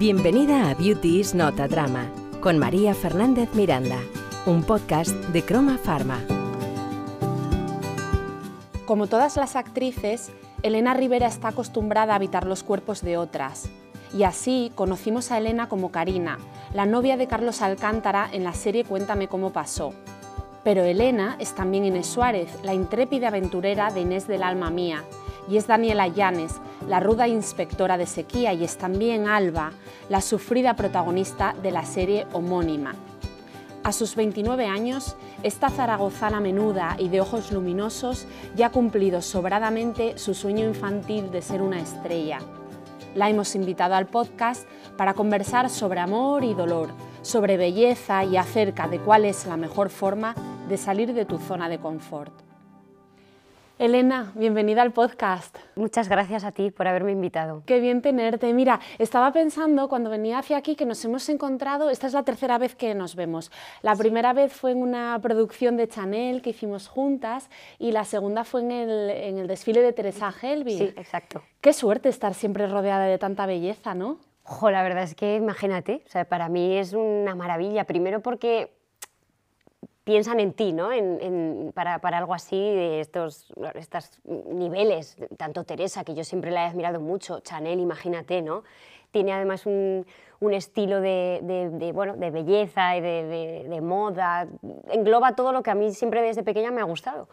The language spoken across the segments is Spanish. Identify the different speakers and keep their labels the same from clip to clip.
Speaker 1: Bienvenida a Beauty is Not a Drama con María Fernández Miranda, un podcast de Croma Pharma.
Speaker 2: Como todas las actrices, Elena Rivera está acostumbrada a habitar los cuerpos de otras. Y así conocimos a Elena como Karina, la novia de Carlos Alcántara en la serie Cuéntame cómo pasó. Pero Elena es también Inés Suárez, la intrépida aventurera de Inés del alma mía, y es Daniela Llanes, la ruda inspectora de sequía, y es también Alba, la sufrida protagonista de la serie homónima. A sus 29 años, esta zaragozana menuda y de ojos luminosos ya ha cumplido sobradamente su sueño infantil de ser una estrella. La hemos invitado al podcast para conversar sobre amor y dolor, sobre belleza y acerca de cuál es la mejor forma de salir de tu zona de confort. Elena, bienvenida al podcast.
Speaker 3: Muchas gracias a ti por haberme invitado.
Speaker 2: Qué bien tenerte. Mira, estaba pensando cuando venía hacia aquí que nos hemos encontrado, esta es la tercera vez que nos vemos. La primera vez fue en una producción de Chanel que hicimos juntas y la segunda fue en el, desfile de Teresa Helbig.
Speaker 3: Sí, exacto.
Speaker 2: Qué suerte estar siempre rodeada de tanta belleza, ¿no?
Speaker 3: Ojo, la verdad es que imagínate, o sea, para mí es una maravilla. Primero porque piensan en ti, ¿no? para, algo así, de estos, estos niveles, tanto Teresa, que yo siempre la he admirado mucho, Chanel, imagínate, ¿no? Tiene además un, estilo de, bueno, de belleza y de, moda, engloba todo lo que a mí siempre desde pequeña me ha gustado.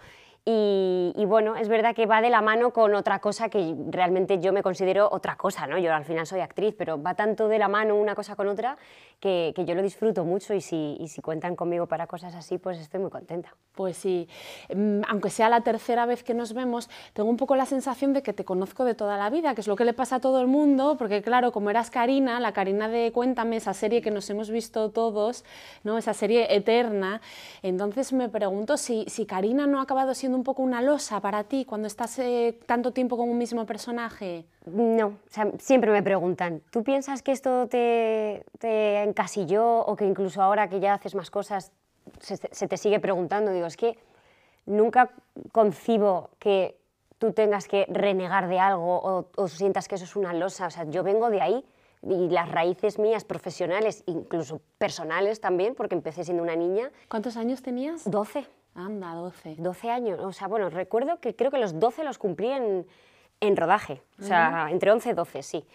Speaker 3: Y, bueno, es verdad que va de la mano con otra cosa que realmente yo me considero otra cosa, ¿no? Yo al final soy actriz, pero va tanto de la mano una cosa con otra que, yo lo disfruto mucho y si, y si, cuentan conmigo para cosas así, pues estoy muy contenta.
Speaker 2: Pues sí, mm, aunque sea la tercera vez que nos vemos, tengo un poco la sensación de que te conozco de toda la vida, que es lo que le pasa a todo el mundo, porque claro, como eras Karina, la Karina de Cuéntame, esa serie que nos hemos visto todos, ¿no? esa serie eterna, entonces me pregunto si, si Karina no ha acabado siendo un poco una losa para ti cuando estás eh, tanto tiempo con un mismo personaje?
Speaker 3: No, siempre me preguntan, ¿tú piensas que esto te, te, encasilló o que incluso ahora que ya haces más cosas se, te sigue preguntando? Digo, es que nunca concibo que tú tengas que renegar de algo o, o sientas que eso es una losa. O sea, yo vengo de ahí y las raíces mías profesionales, incluso personales también, porque empecé siendo una niña.
Speaker 2: ¿Cuántos años tenías?
Speaker 3: 12.
Speaker 2: Anda, 12.
Speaker 3: 12 años. O sea, bueno, recuerdo que creo que los 12 los cumplí en, en rodaje. O sea, entre 11 y 12, sí.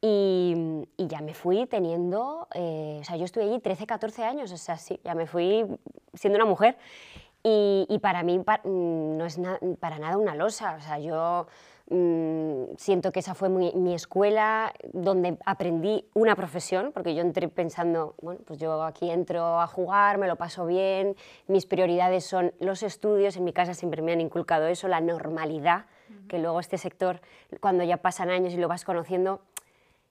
Speaker 3: Y, y, ya me fui teniendo, eh, o sea, yo estuve allí 13, 14 años, o sea, sí, ya me fui siendo una mujer. Y, y para mí mm, no es para nada una losa, o sea, yo siento que esa fue mi, escuela donde aprendí una profesión, porque yo entré pensando, bueno, pues yo aquí entro a jugar, me lo paso bien, mis prioridades son los estudios, en mi casa siempre me han inculcado eso, la normalidad, que luego este sector, cuando ya pasan años y lo vas conociendo,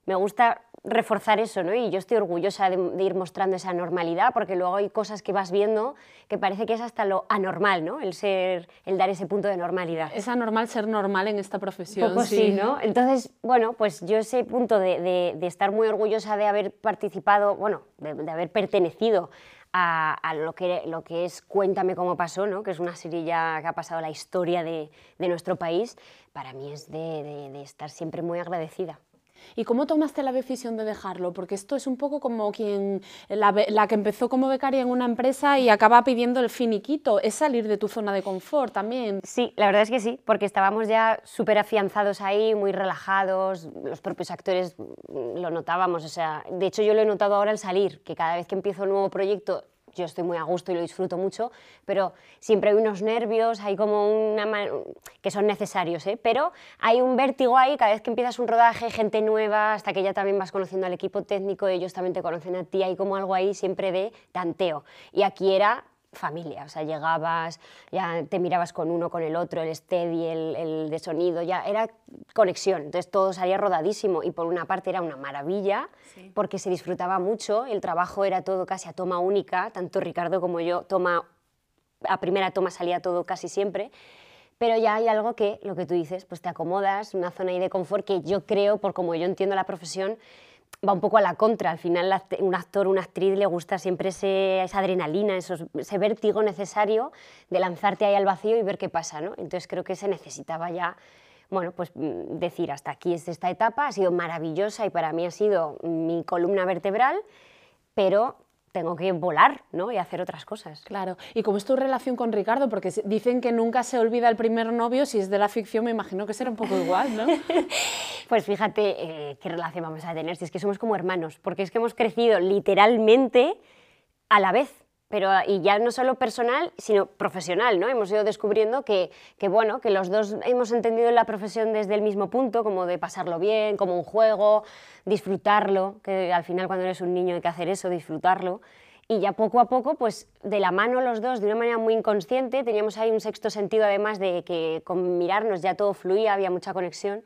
Speaker 3: me gusta reforzar eso, ¿no? Y yo estoy orgullosa de, ir mostrando esa normalidad, porque luego hay cosas que vas viendo que parece que es hasta lo anormal, ¿no? El ser, el dar ese punto de normalidad.
Speaker 2: Es anormal ser normal en esta profesión.
Speaker 3: Poco sí, ¿no? Entonces, bueno, pues yo ese punto de, estar muy orgullosa de haber participado, bueno, de, haber pertenecido a, lo, que, lo que es Cuéntame cómo pasó, ¿no? que es una serie ya que ha pasado la historia de, nuestro país, para mí es de estar siempre muy agradecida.
Speaker 2: ¿Y cómo tomaste la decisión de dejarlo? Porque esto es un poco como quien, la, que empezó como becaria en una empresa y acaba pidiendo el finiquito, es salir de tu zona de confort también.
Speaker 3: Sí, la verdad es que sí, porque estábamos ya súper afianzados ahí, muy relajados, los propios actores lo notábamos, o sea, de hecho yo lo he notado ahora al salir, que cada vez que empiezo un nuevo proyecto yo estoy muy a gusto y lo disfruto mucho, pero siempre hay unos nervios, hay como una que son necesarios, ¿eh? pero hay un vértigo ahí cada vez que empiezas un rodaje, gente nueva, hasta que ya también vas conociendo al equipo técnico, ellos también te conocen a ti, hay como algo ahí siempre de tanteo. Y aquí era familia, o sea, llegabas, ya te mirabas con uno, con el otro, el steady, el, el, de sonido, ya era conexión, entonces todo salía rodadísimo y por una parte era una maravilla porque se disfrutaba mucho, el trabajo era todo casi a toma única, tanto Ricardo como yo, toma, a primera toma salía todo casi siempre, pero ya hay algo que, lo que tú dices, pues te acomodas, una zona ahí de confort que yo creo, por como yo entiendo la profesión, va un poco a la contra. Al final, un actor, una actriz le gusta siempre esa adrenalina, ese vértigo necesario de lanzarte ahí al vacío y ver qué pasa. ¿no? Entonces creo que se necesitaba ya bueno, pues mm, decir, hasta aquí es esta etapa, ha sido maravillosa y para mí ha sido mi columna vertebral, pero tengo que volar ¿no? y hacer otras cosas.
Speaker 2: Claro. ¿Y cómo es tu relación con Ricardo? Porque dicen que nunca se olvida el primer novio, si es de la ficción me imagino que será un poco igual, ¿no?
Speaker 3: pues fíjate eh, qué relación vamos a tener, si es que somos como hermanos, porque es que hemos crecido literalmente a la vez pero y ya no solo personal, sino profesional, ¿no? Hemos ido descubriendo que, que, bueno, que los dos hemos entendido la profesión desde el mismo punto, como de pasarlo bien, como un juego, disfrutarlo, que al final cuando eres un niño hay que hacer eso, disfrutarlo. Y ya poco a poco, pues de la mano los dos, de una manera muy inconsciente, teníamos ahí un sexto sentido además de que con mirarnos ya todo fluía, había mucha conexión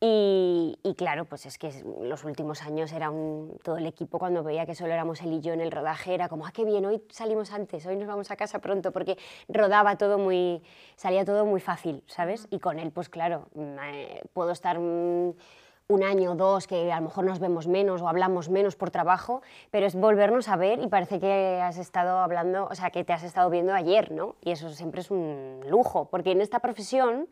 Speaker 3: y, claro, pues es que los últimos años era un, todo el equipo cuando veía que solo éramos él y yo en el rodaje, era como, ah, qué bien, hoy salimos antes, hoy nos vamos a casa pronto, porque rodaba todo muy, salía todo muy fácil, ¿sabes? Y con él, pues claro, puedo estar un año o dos que a lo mejor nos vemos menos o hablamos menos por trabajo, pero es volvernos a ver y parece que has estado hablando, o sea, que te has estado viendo ayer, ¿no? Y eso siempre es un lujo, porque en esta profesión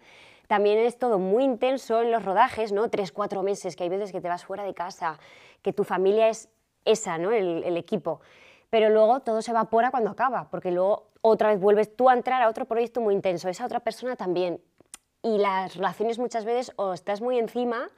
Speaker 3: también es todo muy intenso en los rodajes, ¿no? Tres, cuatro meses, que hay veces que te vas fuera de casa, que tu familia es esa, ¿no? El, equipo. Pero luego todo se evapora cuando acaba, porque luego otra vez vuelves tú a entrar a otro proyecto muy intenso, esa otra persona también. Y las relaciones muchas veces o estás muy encima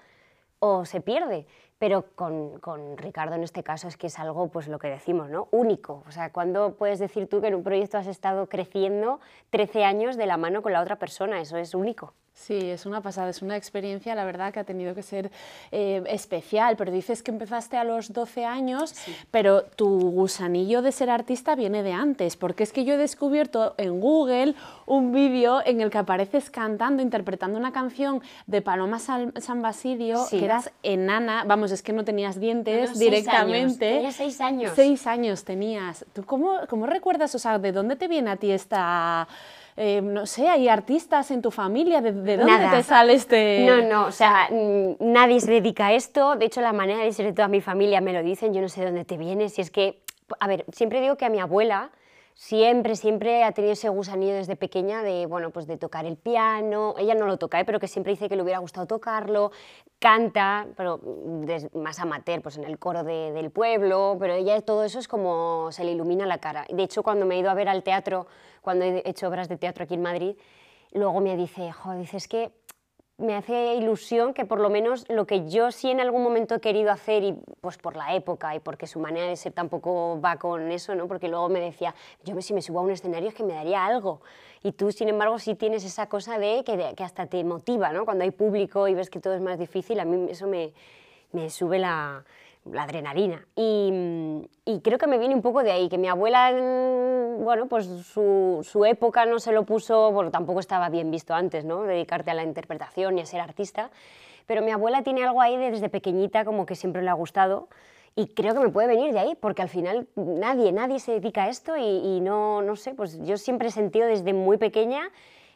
Speaker 3: o se pierde. Pero con, con, Ricardo en este caso es que es algo, pues lo que decimos, ¿no? Único. O sea, ¿cuándo puedes decir tú que en un proyecto has estado creciendo 13 años de la mano con la otra persona? Eso es único.
Speaker 2: Sí, es una pasada, es una experiencia, la verdad, que ha tenido que ser eh, especial, pero dices que empezaste a los 12 años, pero tu gusanillo de ser artista viene de antes, porque es que yo he descubierto en Google un vídeo en el que apareces cantando, interpretando una canción de Paloma San, Basilio, que eras enana, vamos, es que no tenías dientes directamente.
Speaker 3: Tenía seis años.
Speaker 2: Seis años tenías. ¿Tú cómo, cómo recuerdas, o sea, de dónde te viene a ti esta eh, no sé, hay artistas en tu familia, ¿de, dónde te sale este...?
Speaker 3: No, no, o sea, nadie se dedica a esto, de hecho la manera de ser de toda mi familia me lo dicen, yo no sé de dónde te viene, si es que, a ver, siempre digo que a mi abuela siempre, siempre ha tenido ese gusanillo desde pequeña de, bueno, pues de tocar el piano. Ella no lo toca, ¿eh? pero que siempre dice que le hubiera gustado tocarlo. Canta, pero más amateur, pues en el coro del pueblo. Pero ella todo eso es como se le ilumina la cara. De hecho, cuando me he ido a ver al teatro, cuando he hecho obras de teatro aquí en Madrid, luego me dice, joder, dices que me hace ilusión que por lo menos lo que yo sí en algún momento he querido hacer y pues por la época y porque su manera de ser tampoco va con eso, ¿no? Porque luego me decía, yo si me subo a un escenario es que me daría algo. Y tú, sin embargo, sí tienes esa cosa de que, hasta te motiva, ¿no? Cuando hay público y ves que todo es más difícil, a mí eso me sube la, la adrenalina. Y, creo que me viene un poco de ahí, que mi abuela, bueno, pues su, su, época no se lo puso, bueno, tampoco estaba bien visto antes, ¿no? Dedicarte a la interpretación y a ser artista, pero mi abuela tiene algo ahí desde pequeñita como que siempre le ha gustado y creo que me puede venir de ahí, porque al final nadie, nadie se dedica a esto y, y no, no sé, pues yo siempre he sentido desde muy pequeña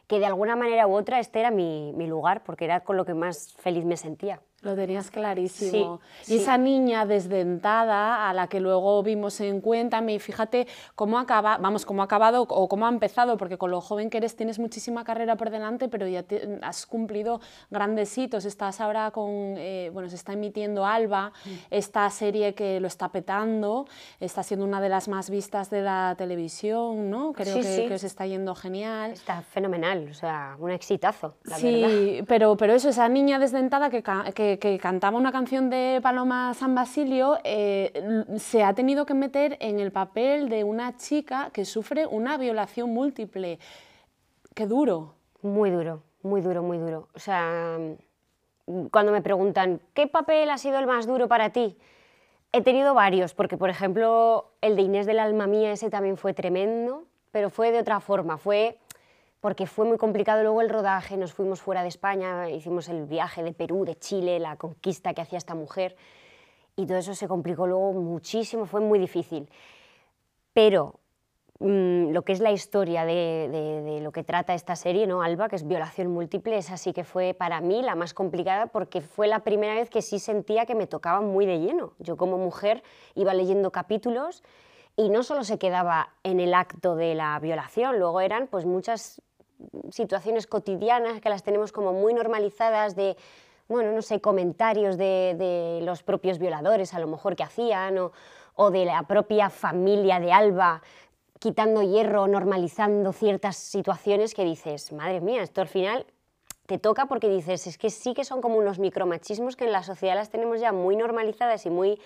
Speaker 3: que de alguna manera u otra este era mi, mi lugar, porque era con lo que más feliz me sentía.
Speaker 2: Lo tenías clarísimo. y esa niña desdentada a la que luego vimos en Cuéntame, y fíjate cómo acaba, vamos, cómo ha acabado o cómo ha empezado, porque con lo joven que eres tienes muchísima carrera por delante, pero ya has cumplido grandes hitos. Estás ahora con, eh, bueno, se está emitiendo Alba, mm. esta serie que lo está petando, está siendo una de las más vistas de la televisión, ¿no? Creo que, que, os está yendo genial.
Speaker 3: Está fenomenal, o sea, un exitazo, la
Speaker 2: sí, Pero, pero eso, esa niña desdentada que, que que, cantaba una canción de Paloma San Basilio, eh, se ha tenido que meter en el papel de una chica que sufre una violación múltiple. Qué duro.
Speaker 3: Muy duro, muy duro, muy duro. O sea, cuando me preguntan, ¿qué papel ha sido el más duro para ti? He tenido varios, porque por ejemplo el de Inés del Alma Mía, ese también fue tremendo, pero fue de otra forma, fue porque fue muy complicado luego el rodaje, nos fuimos fuera de España, hicimos el viaje de Perú, de Chile, la conquista que hacía esta mujer, y todo eso se complicó luego muchísimo, fue muy difícil. Pero mm, lo que es la historia de, lo que trata esta serie, ¿no? Alba, que es violación múltiple, esa sí que fue para mí la más complicada porque fue la primera vez que sí sentía que me tocaba muy de lleno. Yo como mujer iba leyendo capítulos y no solo se quedaba en el acto de la violación, luego eran pues muchas situaciones cotidianas que las tenemos como muy normalizadas de, bueno, no sé, comentarios de, de los propios violadores a lo mejor que hacían o, o de la propia familia de Alba quitando hierro, normalizando ciertas situaciones que dices, madre mía, esto al final te toca porque dices, es que sí que son como unos micromachismos que en la sociedad las tenemos ya muy normalizadas y muy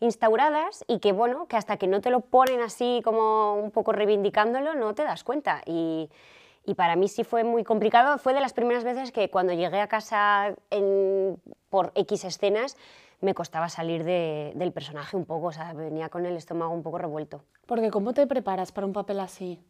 Speaker 3: instauradas y que bueno, que hasta que no te lo ponen así como un poco reivindicándolo, no te das cuenta. Y, y para mí sí fue muy complicado. Fue de las primeras veces que cuando llegué a casa en, por X escenas me costaba salir de, del personaje un poco, o sea, venía con el estómago un poco revuelto.
Speaker 2: Porque ¿cómo te preparas para un papel así?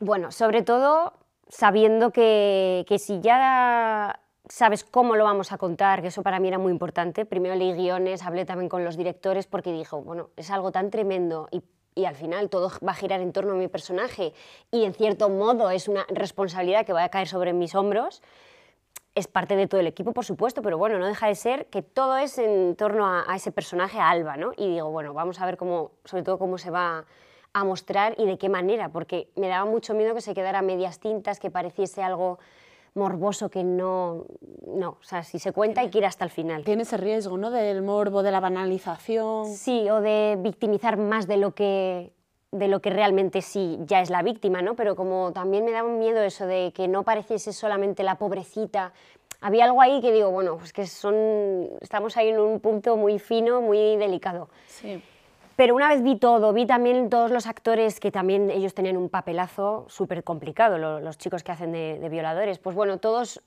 Speaker 3: Bueno, sobre todo sabiendo que, que si ya sabes cómo lo vamos a contar, que eso para mí era muy importante. Primero leí guiones, hablé también con los directores porque dijo, bueno, es algo tan tremendo y, y, al final todo va a girar en torno a mi personaje y en cierto modo es una responsabilidad que va a caer sobre mis hombros. Es parte de todo el equipo, por supuesto, pero bueno, no deja de ser que todo es en torno a, a ese personaje, a Alba, ¿no? Y digo, bueno, vamos a ver cómo, sobre todo cómo se va a mostrar y de qué manera, porque me daba mucho miedo que se quedara a medias tintas, que pareciese algo morboso que no, no, o sea, si se cuenta hay que ir hasta el final.
Speaker 2: Tiene ese riesgo, ¿no? Del morbo, de la banalización.
Speaker 3: Sí, o de victimizar más de lo que de lo que realmente sí ya es la víctima, ¿no? Pero como también me daba un miedo eso de que no pareciese solamente la pobrecita, había algo ahí que digo, bueno, pues que son, estamos ahí en un punto muy fino, muy delicado.
Speaker 2: Sí.
Speaker 3: Pero una vez vi todo, vi también todos los actores que también ellos tenían un papelazo súper complicado, los, los, chicos que hacen de, de, violadores. Pues bueno, todos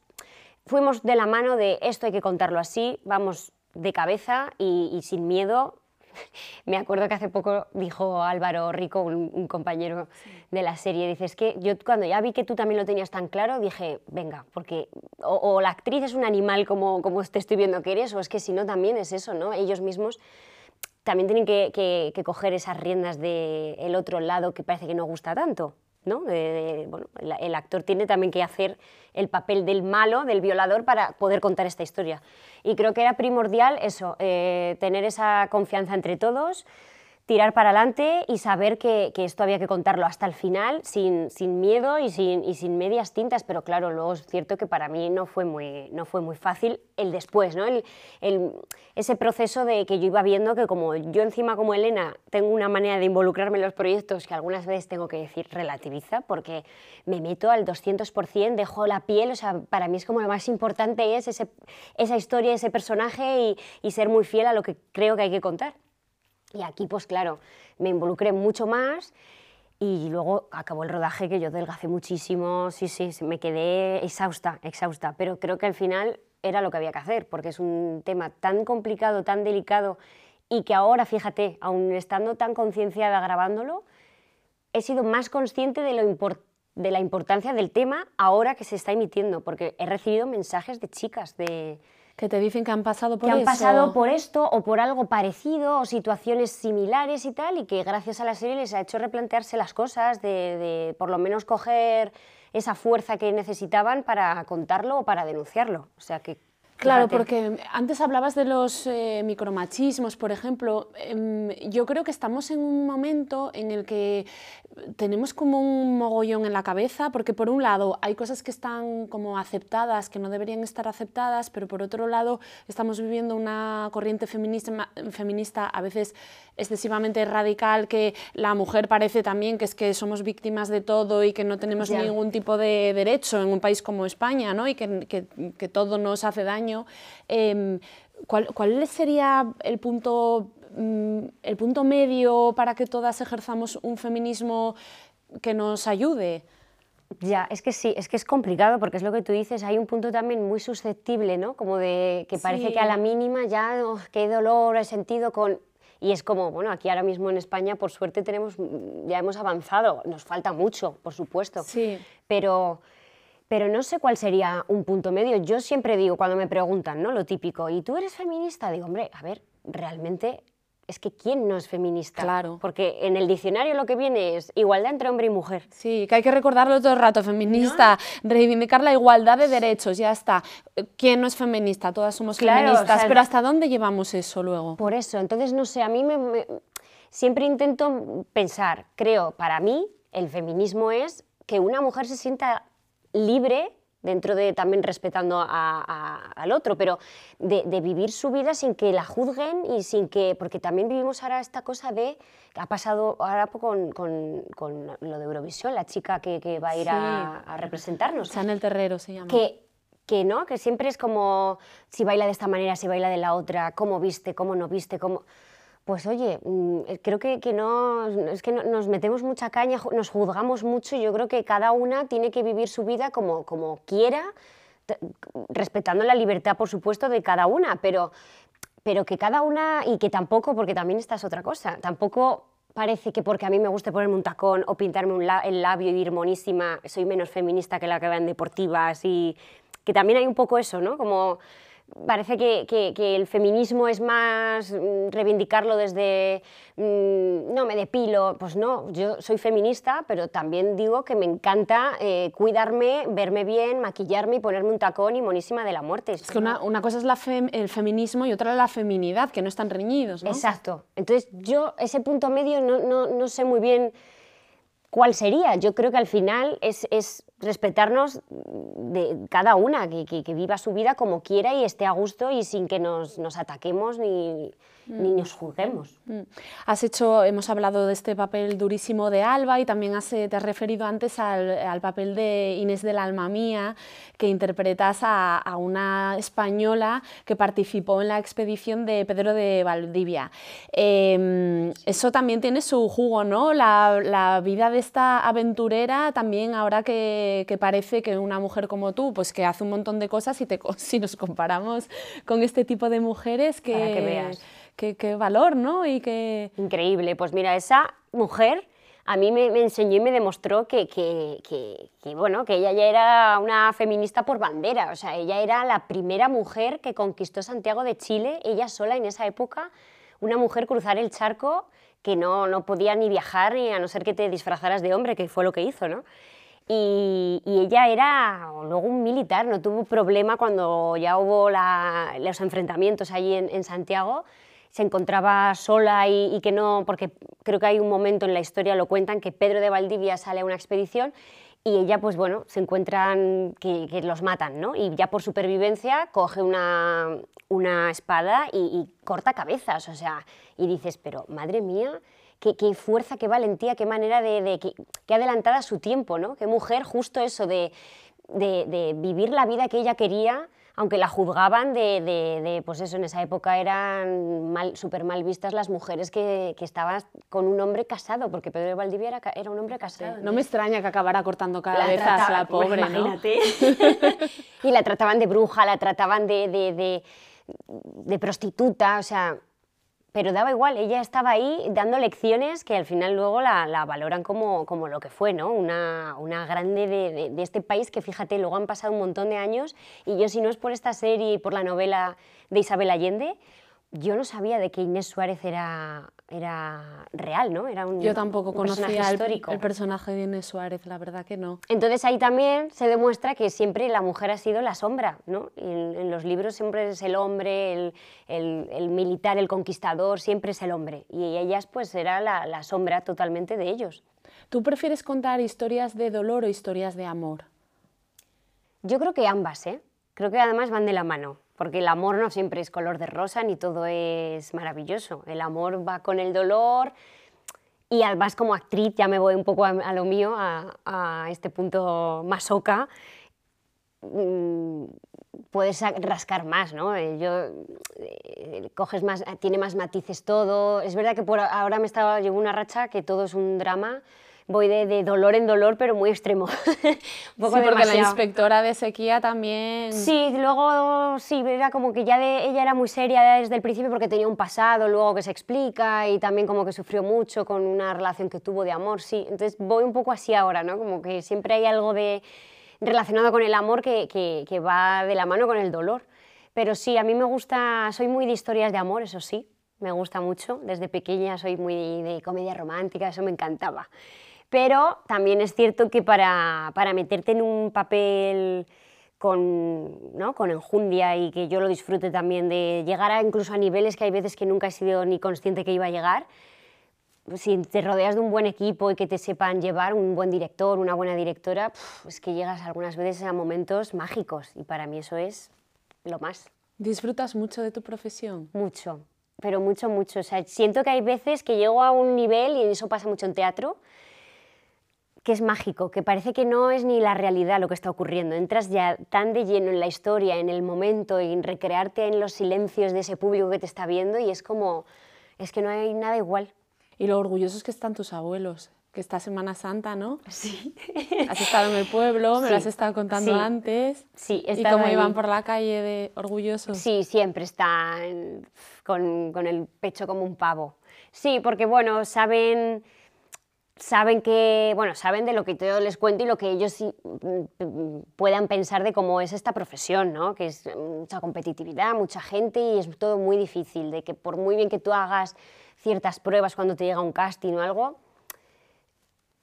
Speaker 3: fuimos de la mano de esto hay que contarlo así, vamos de cabeza y, y sin miedo. Me acuerdo que hace poco dijo Álvaro Rico, un, un compañero sí. de la serie, dice, es que yo cuando ya vi que tú también lo tenías tan claro, dije, venga, porque o, o la actriz es un animal como, como te estoy viendo que eres, o es que si no también es eso, ¿no? Ellos mismos también tienen que, coger esas riendas del el otro lado que parece que no gusta tanto. ¿no? De, de, bueno, el, el, actor tiene también que hacer el papel del malo, del violador, para poder contar esta historia. Y creo que era primordial eso, eh, tener esa confianza entre todos, tirar para adelante y saber que, que, esto había que contarlo hasta el final, sin, sin miedo y sin, y sin, medias tintas, pero claro, luego es cierto que para mí no fue muy, no fue muy fácil el después, ¿no? El, el, ese proceso de que yo iba viendo que como yo encima como Elena tengo una manera de involucrarme en los proyectos que algunas veces tengo que decir relativiza, porque me meto al 200%, dejo la piel, o sea, para mí es como lo más importante es ese, esa historia, ese personaje y, y ser muy fiel a lo que creo que hay que contar. Y aquí, pues claro, me involucré mucho más y luego acabó el rodaje que yo delgacé muchísimo, sí, sí, me quedé exhausta, exhausta, pero creo que al final era lo que había que hacer, porque es un tema tan complicado, tan delicado y que ahora, fíjate, aún estando tan concienciada grabándolo, he sido más consciente de, lo de la importancia del tema ahora que se está emitiendo, porque he recibido mensajes de chicas, de,
Speaker 2: que te dicen que han pasado por
Speaker 3: que
Speaker 2: eso.
Speaker 3: han pasado por esto o por algo parecido o situaciones similares y tal y que gracias a la serie les ha hecho replantearse las cosas de, de por lo menos coger esa fuerza que necesitaban para contarlo o para denunciarlo o sea que
Speaker 2: Claro, porque antes hablabas de los eh, micromachismos, por ejemplo. Eh, yo creo que estamos en un momento en el que tenemos como un mogollón en la cabeza, porque por un lado hay cosas que están como aceptadas, que no deberían estar aceptadas, pero por otro lado estamos viviendo una corriente feminista, feminista a veces excesivamente radical, que la mujer parece también que es que somos víctimas de todo y que no tenemos yeah. ningún tipo de derecho en un país como España, ¿no? y que, que, que todo nos hace daño eh, ¿cuál, ¿cuál, sería el punto, mm, el punto medio para que todas ejerzamos un feminismo que nos ayude?
Speaker 3: Ya, es que sí, es que es complicado porque es lo que tú dices, hay un punto también muy susceptible, ¿no? Como de que parece sí. que a la mínima ya, oh, qué dolor he sentido con... Y es como, bueno, aquí ahora mismo en España, por suerte, tenemos, ya hemos avanzado, nos falta mucho, por supuesto,
Speaker 2: sí.
Speaker 3: pero pero no sé cuál sería un punto medio. Yo siempre digo, cuando me preguntan, ¿no? Lo típico, ¿y tú eres feminista? Digo, hombre, a ver, realmente es que ¿quién no es feminista?
Speaker 2: Claro.
Speaker 3: Porque en el diccionario lo que viene es igualdad entre hombre y mujer.
Speaker 2: Sí, que hay que recordarlo todo el rato, feminista, ¿No? reivindicar la igualdad de derechos, ya está. ¿Quién no es feminista? Todas somos claro, feministas, o sea, pero ¿hasta dónde llevamos eso luego?
Speaker 3: Por eso, entonces, no sé, a mí me, me, siempre intento pensar, creo, para mí, el feminismo es que una mujer se sienta libre dentro de también respetando al otro, pero de, vivir su vida sin que la juzguen y sin que, porque también vivimos ahora esta cosa de, ha pasado ahora con, con, con lo de Eurovisión, la chica que, que va a ir a, representarnos.
Speaker 2: el Terrero se llama.
Speaker 3: Que, que no, que siempre es como si baila de esta manera, si baila de la otra, cómo viste, cómo no viste, cómo... Pues oye, mm, creo que, que no, es que nos metemos mucha caña, nos juzgamos mucho y yo creo que cada una tiene que vivir su vida como, como quiera, respetando la libertad, por supuesto, de cada una, pero, pero que cada una, y que tampoco, porque también esta es otra cosa, tampoco parece que porque a mí me guste ponerme un tacón o pintarme un el labio y ir monísima, soy menos feminista que la que va en deportivas y que también hay un poco eso, ¿no? Como parece que, que, el feminismo es más mm, reivindicarlo desde mm, no me depilo, pues no, yo soy feminista, pero también digo que me encanta eh, cuidarme, verme bien, maquillarme y ponerme un tacón y monísima de la muerte.
Speaker 2: Es que una, una cosa es la el feminismo y otra la feminidad, que no están reñidos, ¿no?
Speaker 3: Exacto. Entonces yo ese punto medio no, no, no sé muy bien cuál sería. Yo creo que al final es, es respetarnos de cada una, que, que, viva su vida como quiera y esté a gusto y sin que nos, nos ataquemos ni, ni nos juzguemos. Mm.
Speaker 2: Has hecho, hemos hablado de este papel durísimo de Alba y también has, eh, te has referido antes al, papel de Inés del Alma Mía, que interpretas a, una española que participó en la expedición de Pedro de Valdivia. Em, eso también tiene su jugo, ¿no? La, vida de esta aventurera también ahora que, parece que una mujer como tú, pues que hace un montón de cosas y te, si nos comparamos con este tipo de mujeres que...
Speaker 3: Para que veas
Speaker 2: qué, valor, ¿no? Y qué...
Speaker 3: Increíble. Pues mira, esa mujer a mí me, enseñó y me demostró que, que, que, bueno, que ella ya era una feminista por bandera. O sea, ella era la primera mujer que conquistó Santiago de Chile, ella sola en esa época, una mujer cruzar el charco que no, no podía ni viajar ni a no ser que te disfrazaras de hombre, que fue lo que hizo, ¿no? Y, ella era luego un militar, no tuvo problema cuando ya hubo los enfrentamientos allí en, en Santiago se encontraba sola y, que no, porque creo que hay un momento en la historia, lo cuentan, que Pedro de Valdivia sale a una expedición y ella, pues bueno, se encuentran que, los matan, ¿no? Y ya por supervivencia coge una, una espada y, corta cabezas, o sea, y dices, pero madre mía, qué, fuerza, qué valentía, qué manera de, de qué, adelantada su tiempo, ¿no? Qué mujer, justo eso de, de vivir la vida que ella quería aunque la juzgaban de, de, pues eso, en esa época eran mal, súper mal vistas las mujeres que, que, estaban con un hombre casado, porque Pedro de Valdivia era, era un hombre casado.
Speaker 2: No me extraña que acabara cortando cabezas la, la pobre,
Speaker 3: imagínate. y la trataban de bruja, la trataban de prostituta, o sea, pero daba igual, ella estaba ahí dando lecciones que al final luego la, valoran como, como, lo que fue, ¿no? Una, una grande de, de, este país que fíjate, luego han pasado un montón de años y yo si no es por esta serie y por la novela de Isabel Allende, yo no sabía de que Inés Suárez era, era real, ¿no? Era un,
Speaker 2: Yo tampoco conocía el, el, personaje de Inés Suárez, la verdad que no.
Speaker 3: Entonces ahí también se demuestra que siempre la mujer ha sido la sombra, ¿no? En, los libros siempre es el hombre, el, el, militar, el conquistador, siempre es el hombre. Y ellas pues era la, la sombra totalmente de ellos.
Speaker 2: ¿Tú prefieres contar historias de dolor o historias de amor?
Speaker 3: Yo creo que ambas, ¿eh? Creo que además van de la mano porque el amor no siempre es color de rosa ni todo es maravilloso. El amor va con el dolor y además como actriz, ya me voy un poco a, lo mío, a, este punto masoca, mm, puedes rascar más, ¿no? Eh, yo, eh, coges más, tiene más matices todo. Es verdad que por ahora me estaba, llevo una racha que todo es un drama, voy de, dolor en dolor, pero muy extremo.
Speaker 2: un poco sí, porque la inspectora de sequía también...
Speaker 3: Sí, luego sí, era como que ya de, ella era muy seria desde el principio porque tenía un pasado luego que se explica y también como que sufrió mucho con una relación que tuvo de amor, sí. Entonces voy un poco así ahora, ¿no? Como que siempre hay algo de relacionado con el amor que, que, que va de la mano con el dolor. Pero sí, a mí me gusta, soy muy de historias de amor, eso sí, me gusta mucho. Desde pequeña soy muy de comedia romántica, eso me encantaba. Pero también es cierto que para, para meterte en un papel con, ¿no? con enjundia y que yo lo disfrute también de llegar a, incluso a niveles que hay veces que nunca he sido ni consciente que iba a llegar, si te rodeas de un buen equipo y que te sepan llevar, un buen director, una buena directora, es que llegas algunas veces a momentos mágicos y para mí eso es lo más.
Speaker 2: ¿Disfrutas mucho de tu profesión?
Speaker 3: Mucho, pero mucho, mucho. O sea, siento que hay veces que llego a un nivel, y eso pasa mucho en teatro, que es mágico, que parece que no es ni la realidad lo que está ocurriendo. Entras ya tan de lleno en la historia, en el momento, en recrearte en los silencios de ese público que te está viendo y es como, es que no hay nada igual.
Speaker 2: Y lo orgullosos que están tus abuelos, que está Semana Santa, ¿no?
Speaker 3: Sí.
Speaker 2: Has estado en el pueblo, me lo has estado contando
Speaker 3: sí.
Speaker 2: antes.
Speaker 3: Sí,
Speaker 2: ¿Y cómo
Speaker 3: ahí.
Speaker 2: iban por la calle de orgullosos?
Speaker 3: Sí, siempre están con, con el pecho como un pavo. Sí, porque bueno, saben, saben que, bueno, saben de lo que yo les cuento y lo que ellos mm, mm, puedan pensar de cómo es esta profesión, ¿no? Que es mucha competitividad, mucha gente y es todo muy difícil, de que por muy bien que tú hagas ciertas pruebas cuando te llega un casting o algo,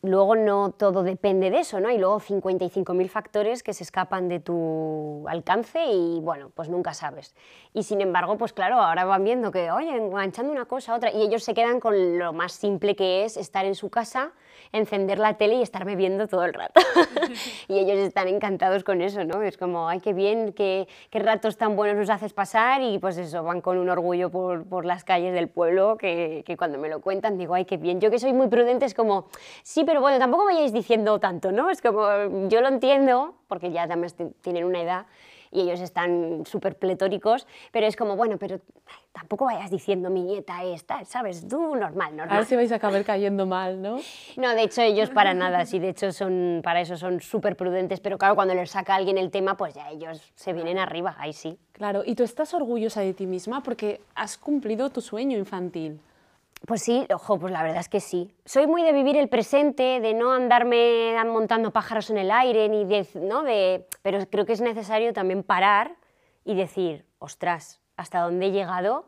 Speaker 3: luego no todo depende de eso, ¿no? Y luego 55.000 factores que se escapan de tu alcance y, bueno, pues nunca sabes. Y sin embargo, pues claro, ahora van viendo que, oye, enganchando una cosa a otra, y ellos se quedan con lo más simple que es estar en su casa, encender la tele y estarme viendo todo el rato. y ellos están encantados con eso, ¿no? Es como, ay, qué bien, qué, qué ratos tan buenos nos haces pasar y pues eso, van con un orgullo por, por las calles del pueblo que, que cuando me lo cuentan digo, ay, qué bien. Yo que soy muy prudente es como, sí, pero bueno, tampoco vayáis diciendo tanto, ¿no? Es como, yo lo entiendo, porque ya también tienen una edad y ellos están súper pletóricos, pero es como, bueno, pero tampoco vayas diciendo mi nieta esta, ¿sabes? Tú normal,
Speaker 2: A
Speaker 3: normal.
Speaker 2: ver si vais a acabar cayendo mal, ¿no?
Speaker 3: No, de hecho ellos para nada, sí, de hecho son, para eso son súper prudentes, pero claro, cuando les saca alguien el tema, pues ya ellos se vienen arriba, ahí sí.
Speaker 2: Claro, y tú estás orgullosa de ti misma porque has cumplido tu sueño infantil.
Speaker 3: Pues sí, ojo, pues la verdad es que sí. Soy muy de vivir el presente, de no andarme montando pájaros en el aire, ni de, ¿no? de, pero creo que es necesario también parar y decir, ostras, ¿hasta dónde he llegado?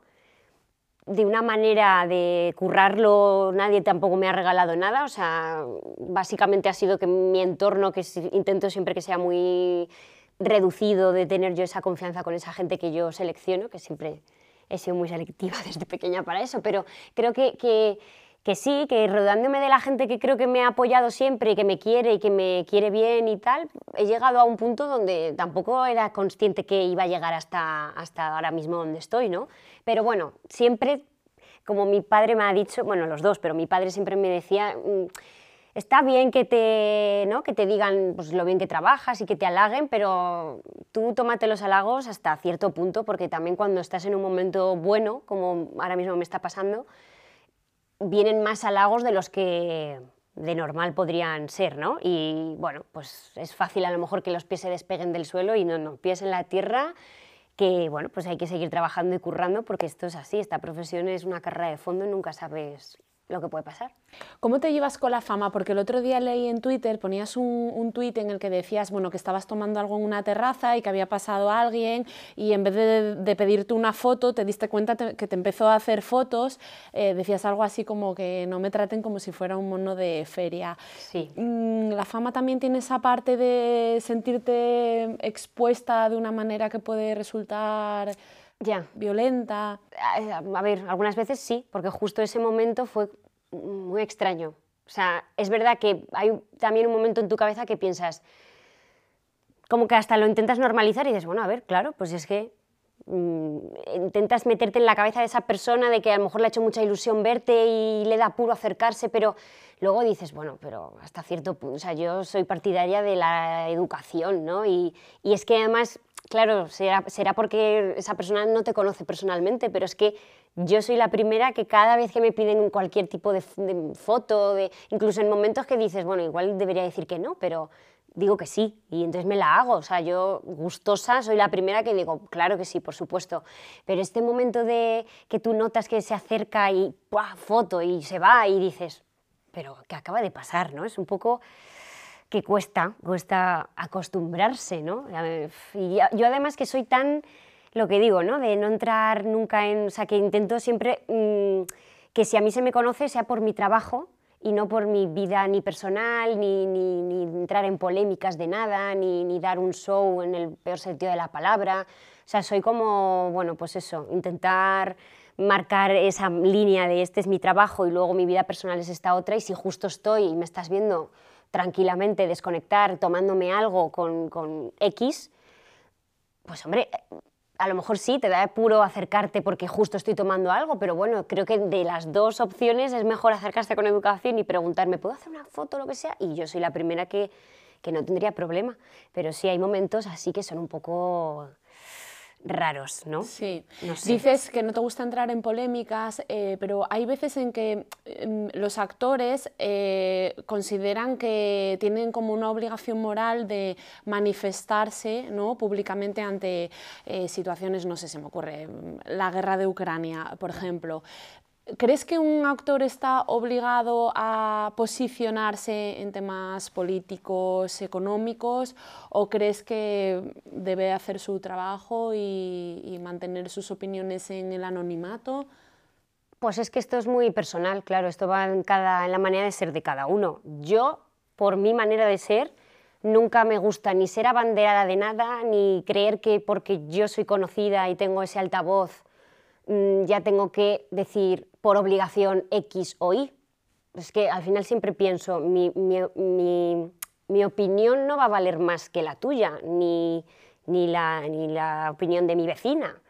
Speaker 3: De una manera de currarlo, nadie tampoco me ha regalado nada, o sea, básicamente ha sido que mi entorno, que intento siempre que sea muy reducido, de tener yo esa confianza con esa gente que yo selecciono, que siempre he sido muy selectiva desde pequeña para eso, pero creo que, que, sí, que rodeándome de la gente que creo que me ha apoyado siempre y que me quiere y que me quiere bien y tal, he llegado a un punto donde tampoco era consciente que iba a llegar hasta, hasta ahora mismo donde estoy, ¿no? Pero bueno, siempre, como mi padre me ha dicho, bueno, los dos, pero mi padre siempre me decía... Está bien que te, ¿no? que te digan pues, lo bien que trabajas y que te halaguen, pero tú tómate los halagos hasta cierto punto, porque también cuando estás en un momento bueno, como ahora mismo me está pasando, vienen más halagos de los que de normal podrían ser, ¿no? Y bueno, pues es fácil a lo mejor que los pies se despeguen del suelo y no, no, pies en la tierra, que bueno, pues hay que seguir trabajando y currando porque esto es así, esta profesión es una carrera de fondo y nunca sabes lo que puede pasar.
Speaker 2: ¿Cómo te llevas con la fama? Porque el otro día leí en Twitter, ponías un, un tuit en el que decías bueno, que estabas tomando algo en una terraza y que había pasado alguien y en vez de, de pedirte una foto, te diste cuenta te- que te empezó a hacer fotos, eh, decías algo así como que no me traten como si fuera un mono de feria.
Speaker 3: Sí.
Speaker 2: Mm, La fama también tiene esa parte de sentirte expuesta de una manera que puede resultar
Speaker 3: Ya.
Speaker 2: violenta.
Speaker 3: A a ver, algunas veces sí, porque justo ese momento fue muy extraño. O sea, es verdad que hay también un momento en tu cabeza que piensas, como que hasta lo intentas normalizar y dices, bueno, a ver, claro, pues es que intentas meterte en la cabeza de esa persona de que a lo mejor le ha hecho mucha ilusión verte y le da apuro acercarse, pero luego dices, bueno, pero hasta cierto punto, o sea, yo soy partidaria de la educación, ¿no? Y, y es que además, claro, será, será porque esa persona no te conoce personalmente, pero es que yo soy la primera que cada vez que me piden cualquier tipo de, de foto, de, incluso en momentos que dices, bueno, igual debería decir que no, pero digo que sí y entonces me la hago. O sea, yo gustosa soy la primera que digo, claro que sí, por supuesto. Pero este momento de que tú notas que se acerca y foto y se va y dices, pero ¿qué acaba de pasar? ¿no? Es un poco que cuesta, cuesta acostumbrarse, ¿no? Y yo además que soy tan, lo que digo, ¿no? De no entrar nunca en, o sea, que intento siempre mm, que si a mí se me conoce sea por mi trabajo y no por mi vida ni personal, ni, ni- entrar en polémicas de nada, ni, ni dar un show en el peor sentido de la palabra. O sea, soy como, bueno, pues eso, intentar marcar esa línea de este es mi trabajo y luego mi vida personal es esta otra y si justo estoy y me estás viendo tranquilamente desconectar, tomándome algo con, con X, pues hombre, a lo mejor sí, te da puro acercarte porque justo estoy tomando algo, pero bueno, creo que de las dos opciones es mejor acercarse con educación y preguntarme, ¿puedo hacer una foto o lo que sea? Y yo soy la primera que, que no tendría problema, pero sí hay momentos así que son un poco raros, ¿no?
Speaker 2: Sí. Dices que no te gusta entrar en polémicas, eh, pero hay veces en que em, los actores eh, consideran que tienen como una obligación moral de manifestarse ¿no? públicamente ante eh, situaciones, no sé, se me ocurre, la guerra de Ucrania, por ejemplo. ¿Crees que un actor está obligado a posicionarse en temas políticos, económicos, o crees que debe hacer su trabajo y, mantener sus opiniones en el anonimato?
Speaker 3: Pues es que esto es muy personal, claro, esto va en, cada, en la manera de ser de cada uno. Yo, por mi manera de ser, nunca me gusta ni ser abanderada de nada, ni creer que porque yo soy conocida y tengo ese altavoz, mm, ya tengo que decir por obligación X o Y. Es que al final siempre pienso, mi, opinión no va a valer más que la tuya, ni, la, ni la opinión de mi vecina.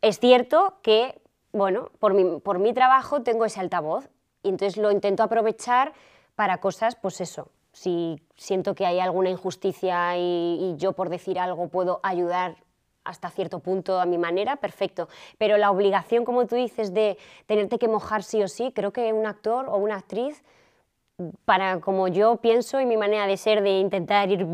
Speaker 3: Es cierto que, bueno, por mi, por mi trabajo tengo ese altavoz y entonces lo intento aprovechar para cosas, pues eso, si siento que hay alguna injusticia y, yo por decir algo puedo ayudar hasta cierto punto a mi manera, perfecto. Pero la obligación, como tú dices, de tenerte que mojar sí o sí, creo que un actor o una actriz, para como yo pienso y mi manera de ser, de intentar ir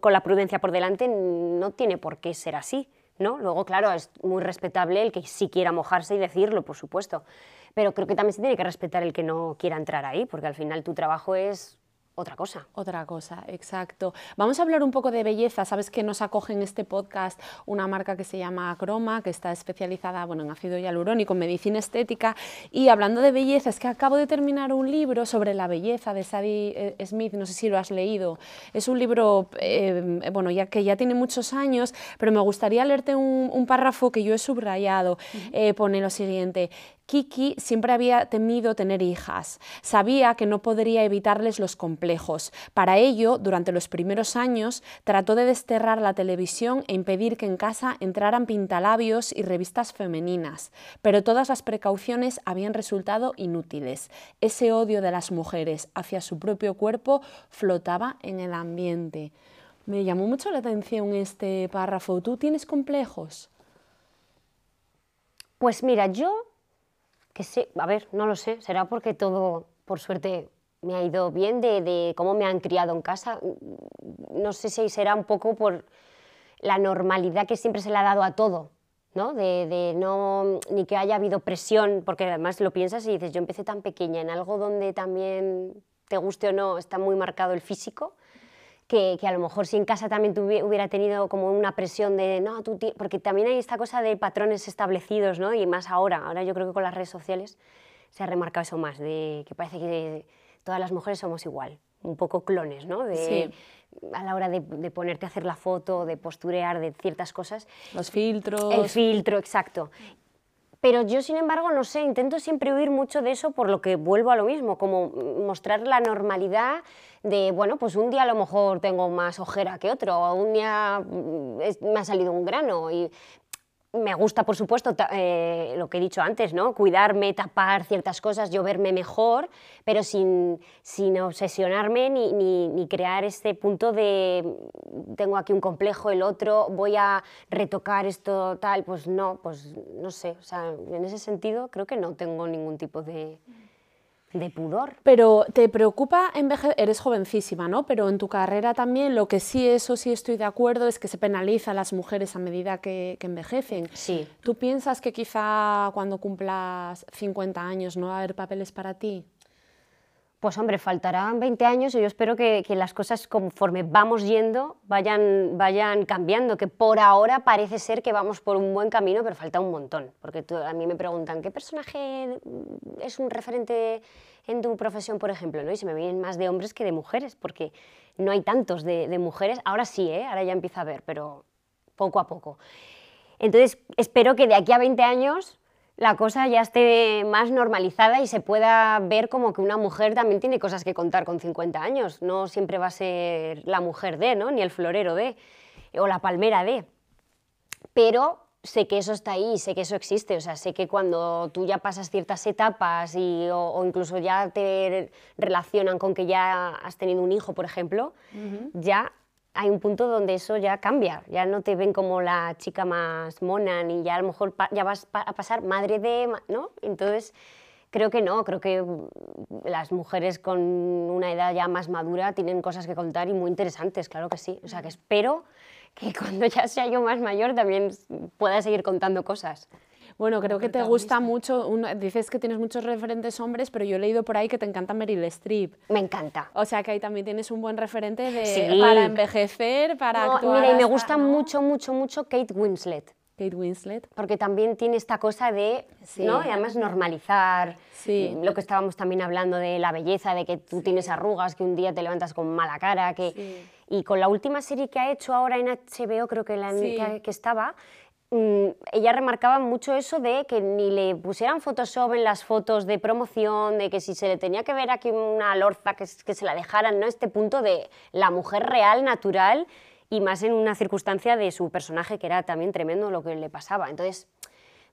Speaker 3: con la prudencia por delante, no tiene por qué ser así. ¿no? Luego, claro, es muy respetable el que sí quiera mojarse y decirlo, por supuesto. Pero creo que también se tiene que respetar el que no quiera entrar ahí, porque al final tu trabajo es otra cosa.
Speaker 2: Otra cosa, exacto. Vamos a hablar un poco de belleza. Sabes que nos acoge en este podcast una marca que se llama Croma, que está especializada bueno, en ácido hialurónico, en medicina estética. Y hablando de belleza, es que acabo de terminar un libro sobre la belleza de Sadie eh, Smith, no sé si lo has leído. Es un libro eh, bueno, ya que ya tiene muchos años, pero me gustaría leerte un, párrafo que yo he subrayado. Eh, pone lo siguiente, Kiki siempre había temido tener hijas. Sabía que no podría evitarles los complejos. Para ello, durante los primeros años, trató de desterrar la televisión e impedir que en casa entraran pintalabios y revistas femeninas. Pero todas las precauciones habían resultado inútiles. Ese odio de las mujeres hacia su propio cuerpo flotaba en el ambiente. Me llamó mucho la atención este párrafo. ¿Tú tienes complejos?
Speaker 3: Pues mira, yo que sí, a ver, no lo sé, será porque todo, por suerte, me ha ido bien de, cómo me han criado en casa. No sé si será un poco por la normalidad que siempre se le ha dado a todo, ¿no? De, no, ni que haya habido presión, porque además lo piensas y dices, yo empecé tan pequeña en algo donde también, te guste o no, está muy marcado el físico, que, a lo mejor si en casa también hubiera tenido como una presión de, no, tú porque también hay esta cosa de patrones establecidos, ¿no? Y más ahora, ahora yo creo que con las redes sociales se ha remarcado eso más, de que parece que todas las mujeres somos igual, un poco clones, ¿no? De, A la hora de, ponerte a hacer la foto, de posturear, de ciertas cosas.
Speaker 2: Los filtros.
Speaker 3: El filtro, exacto. Pero yo, sin embargo, no sé, intento siempre huir mucho de eso por lo que vuelvo a lo mismo, como mostrar la normalidad de, bueno, pues un día a lo mejor tengo más ojera que otro, o un día mm, me ha salido un grano y me gusta, por supuesto, eh, lo que he dicho antes, ¿no? Cuidarme, tapar ciertas cosas, yo verme mejor, pero sin, sin obsesionarme ni, ni, ni, crear este punto de tengo aquí un complejo, el otro, voy a retocar esto, tal. Pues no, pues no sé. O sea, en ese sentido creo que no tengo ningún tipo de de pudor.
Speaker 2: Pero te preocupa envejecer, eres jovencísima, ¿no? Pero en tu carrera también lo que sí, eso sí estoy de acuerdo, es que se penaliza a las mujeres a medida que, envejecen.
Speaker 3: Sí.
Speaker 2: ¿Tú piensas que quizá cuando cumplas 50 años no va a haber papeles para ti?
Speaker 3: Pues hombre, faltarán 20 años y yo espero que, las cosas conforme vamos yendo vayan, vayan cambiando, que por ahora parece ser que vamos por un buen camino, pero falta un montón. Porque a mí me preguntan, ¿qué personaje es un referente en tu profesión, por ejemplo? ¿no? Y se me vienen más de hombres que de mujeres, porque no hay tantos de, mujeres. Ahora sí, ¿eh? ahora ya empieza a ver, pero poco a poco. Entonces, espero que de aquí a 20 años la cosa ya esté más normalizada y se pueda ver como que una mujer también tiene cosas que contar con 50 años. No siempre va a ser la mujer de, ¿no? Ni el florero de, o la palmera de. Pero sé que eso está ahí, sé que eso existe, o sea, sé que cuando tú ya pasas ciertas etapas y, o, incluso ya te relacionan con que ya has tenido un hijo, por ejemplo, ya hay un punto donde eso ya cambia, ya no te ven como la chica más mona ni ya a lo mejor ya vas a pasar madre de, ¿no? Entonces, creo que no, creo que las mujeres con una edad ya más madura tienen cosas que contar y muy interesantes, claro que sí. O sea, que espero que cuando ya sea yo más mayor también pueda seguir contando cosas.
Speaker 2: Bueno, creo que te gusta mucho, dices que tienes muchos referentes hombres, pero yo he leído por ahí que te encanta Meryl Streep.
Speaker 3: Me encanta.
Speaker 2: O sea que ahí también tienes un buen referente de, para envejecer, para no, actuar.
Speaker 3: Mira, y me gusta mucho, mucho, mucho Kate Winslet.
Speaker 2: Kate Winslet.
Speaker 3: Porque también tiene esta cosa de, ¿no? Y además normalizar sí. lo que estábamos también hablando de la belleza, de que tú tienes arrugas, que un día te levantas con mala cara, que... Y con la última serie que ha hecho ahora en HBO, creo que la que, que estaba, ella remarcaba mucho eso de que ni le pusieran Photoshop en las fotos de promoción, de que si se le tenía que ver aquí una lorza, que, que se la dejaran, ¿no? Este punto de la mujer real, natural, y más en una circunstancia de su personaje que era también tremendo lo que le pasaba. Entonces,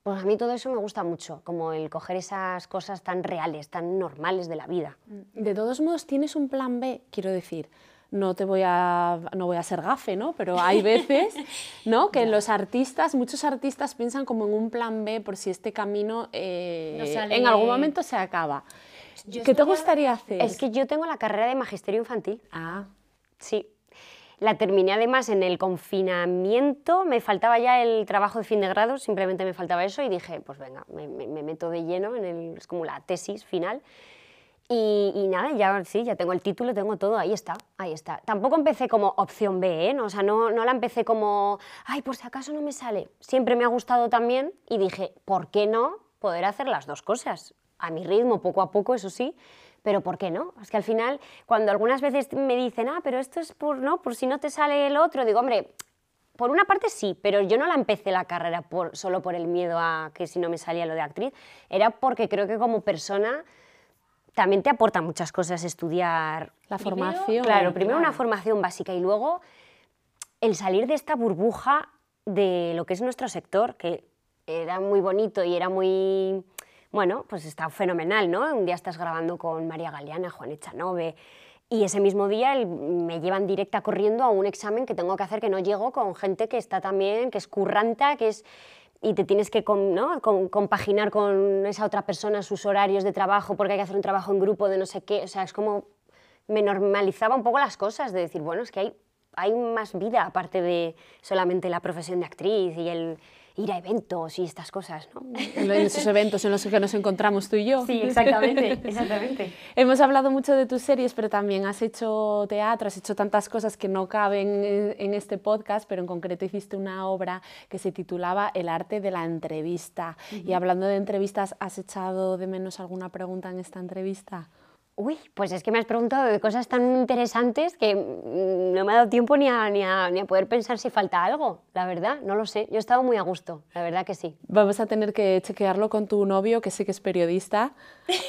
Speaker 3: pues a mí todo eso me gusta mucho, como el coger esas cosas tan reales, tan normales de la vida.
Speaker 2: De todos modos, tienes un plan B, quiero decir no te voy a, no voy a ser gafe, ¿no? Pero hay veces, ¿no? Que los artistas, muchos artistas piensan como en un plan B por si este camino eh, en algún momento se acaba. ¿Qué te gustaría hacer?
Speaker 3: Es que yo tengo la carrera de magisterio infantil.
Speaker 2: Ah.
Speaker 3: Sí. La terminé además en el confinamiento, me faltaba ya el trabajo de fin de grado, simplemente me faltaba eso y dije, pues venga, me, me meto de lleno en el, es como la tesis final. Y, nada, ya sí, ya tengo el título, tengo todo, ahí está, ahí está. Tampoco empecé como opción B, ¿eh? No, o sea, no, no la empecé como, ay, por si acaso no me sale. Siempre me ha gustado también y dije, ¿por qué no poder hacer las dos cosas? A mi ritmo, poco a poco, eso sí, pero ¿por qué no? Es que al final, cuando algunas veces me dicen, ah, pero esto es por, ¿no? por si no te sale el otro, digo, hombre, por una parte sí, pero yo no la empecé la carrera por, solo por el miedo a que si no me salía lo de actriz, era porque creo que como persona también te aporta muchas cosas estudiar.
Speaker 2: La formación.
Speaker 3: Claro, primero una formación básica y luego el salir de esta burbuja de lo que es nuestro sector, que era muy bonito y era muy, bueno, pues está fenomenal, ¿no? Un día estás grabando con María Galeana, Juan Echanove, y ese mismo día me llevan directa corriendo a un examen que tengo que hacer que no llego con gente que está también, que es curranta, que es y te tienes que ¿no? compaginar con esa otra persona sus horarios de trabajo porque hay que hacer un trabajo en grupo de no sé qué. O sea, es como me normalizaba un poco las cosas, de decir, bueno, es que hay, hay más vida aparte de solamente la profesión de actriz y el, ir a eventos y estas cosas, ¿no?
Speaker 2: En esos eventos en los que nos encontramos tú y yo.
Speaker 3: Sí, exactamente, exactamente.
Speaker 2: Hemos hablado mucho de tus series, pero también has hecho teatro, has hecho tantas cosas que no caben en este podcast, pero en concreto hiciste una obra que se titulaba El arte de la entrevista. Y hablando de entrevistas, ¿has echado de menos alguna pregunta en esta entrevista?
Speaker 3: Uy, pues es que me has preguntado de cosas tan interesantes que mm, no me ha dado tiempo ni a, ni, a, ni a, poder pensar si falta algo, la verdad, no lo sé. Yo he estado muy a gusto, la verdad que sí.
Speaker 2: Vamos a tener que chequearlo con tu novio, que sí que es periodista,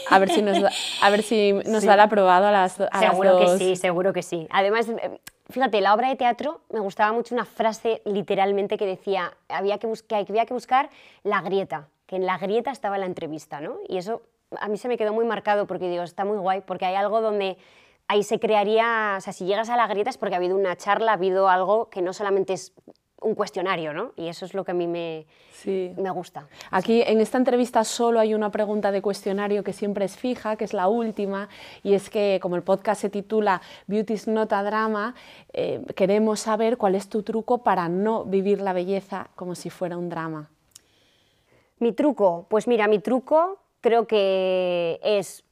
Speaker 2: a ver si nos, da, a ver si nos da la aprobado a las, a
Speaker 3: Seguro
Speaker 2: que
Speaker 3: sí, seguro que sí. Además, eh, fíjate, la obra de teatro me gustaba mucho una frase literalmente que decía había que, buscar, había que buscar la grieta, que en la grieta estaba la entrevista, ¿no? Y eso a mí se me quedó muy marcado porque digo, está muy guay, porque hay algo donde ahí se crearía, o sea, si llegas a la grieta es porque ha habido una charla, ha habido algo que no solamente es un cuestionario, ¿no? Y eso es lo que a mí me, me gusta.
Speaker 2: Aquí en esta entrevista solo hay una pregunta de cuestionario que siempre es fija, que es la última, y es que como el podcast se titula Beauty's Not a Drama, eh, queremos saber cuál es tu truco para no vivir la belleza como si fuera un drama.
Speaker 3: Mi truco, pues mira, mi truco creo que es,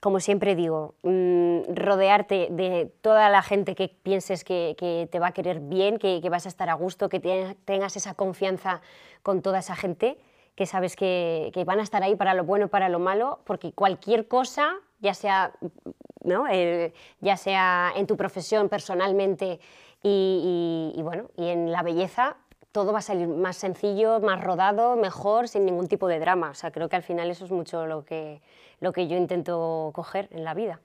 Speaker 3: como siempre digo, mm, rodearte de toda la gente que pienses que, te va a querer bien, que, vas a estar a gusto, que tengas esa confianza con toda esa gente, que sabes que, van a estar ahí para lo bueno y para lo malo, porque cualquier cosa, ya sea, ¿no? Eh, ya sea en tu profesión personalmente y, y, bueno, y en la belleza, todo va a salir más sencillo, más rodado, mejor, sin ningún tipo de drama. O sea, creo que al final eso es mucho lo que, lo que yo intento coger en la vida.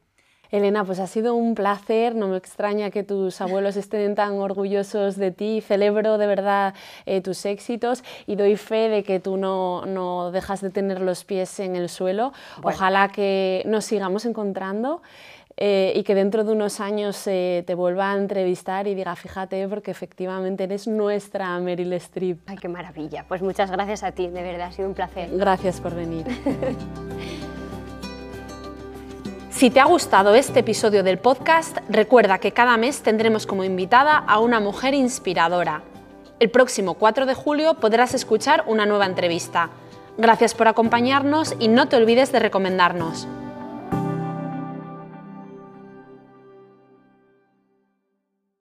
Speaker 2: Elena, pues ha sido un placer, no me extraña que tus abuelos estén tan orgullosos de ti, celebro de verdad eh, tus éxitos y doy fe de que tú no, no, dejas de tener los pies en el suelo. Ojalá que nos sigamos encontrando. Eh, y que dentro de unos años eh, te vuelva a entrevistar y diga, fíjate, porque efectivamente eres nuestra Meryl Streep.
Speaker 3: Ay, qué maravilla. Pues muchas gracias a ti, de verdad, ha sido un placer.
Speaker 2: Gracias por venir. Si te ha gustado este episodio del podcast, recuerda que cada mes tendremos como invitada a una mujer inspiradora. El próximo 4 de julio podrás escuchar una nueva entrevista. Gracias por acompañarnos y no te olvides de recomendarnos.